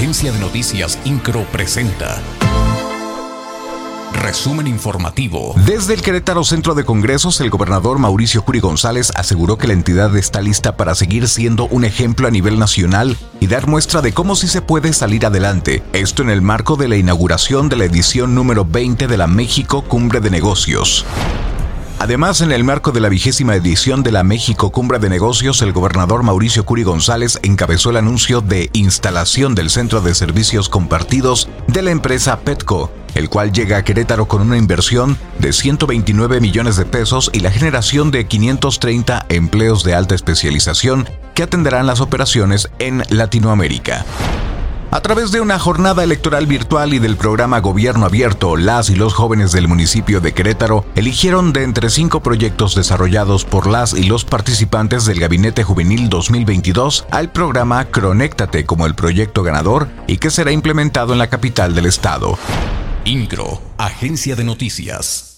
Agencia de Noticias Incro presenta. Resumen informativo. Desde el Querétaro Centro de Congresos, el gobernador Mauricio Curi González aseguró que la entidad está lista para seguir siendo un ejemplo a nivel nacional y dar muestra de cómo sí se puede salir adelante. Esto en el marco de la inauguración de la edición número 20 de la México Cumbre de Negocios. Además, en el marco de la vigésima edición de la México Cumbre de Negocios, el gobernador Mauricio Curi González encabezó el anuncio de instalación del Centro de Servicios Compartidos de la empresa Petco, el cual llega a Querétaro con una inversión de 129 millones de pesos y la generación de 530 empleos de alta especialización que atenderán las operaciones en Latinoamérica. A través de una jornada electoral virtual y del programa Gobierno Abierto, las y los jóvenes del municipio de Querétaro eligieron de entre cinco proyectos desarrollados por las y los participantes del Gabinete Juvenil 2022 al programa Cronéctate como el proyecto ganador y que será implementado en la capital del estado. INCRO, Agencia de Noticias.